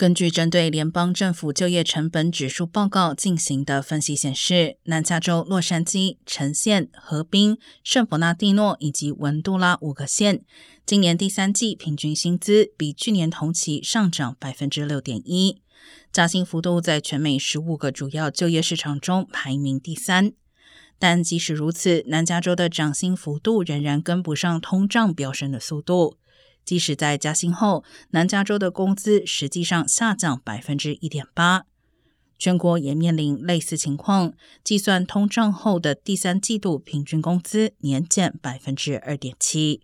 根据针对联邦政府就业成本指数报告进行的分析显示，南加州洛杉矶、橙县、河滨、圣伯纳蒂诺以及文杜拉五个县，今年第三季平均薪资比去年同期上涨百分之六点一，加薪幅度在全美十五个主要就业市场中排名第三。但即使如此，南加州的涨薪幅度仍然跟不上通胀飙升的速度。即使在加薪后，南加州的工资实际上下降百分之一点八。全国也面临类似情况，计算通胀后的第三季度平均工资年减百分之二点七。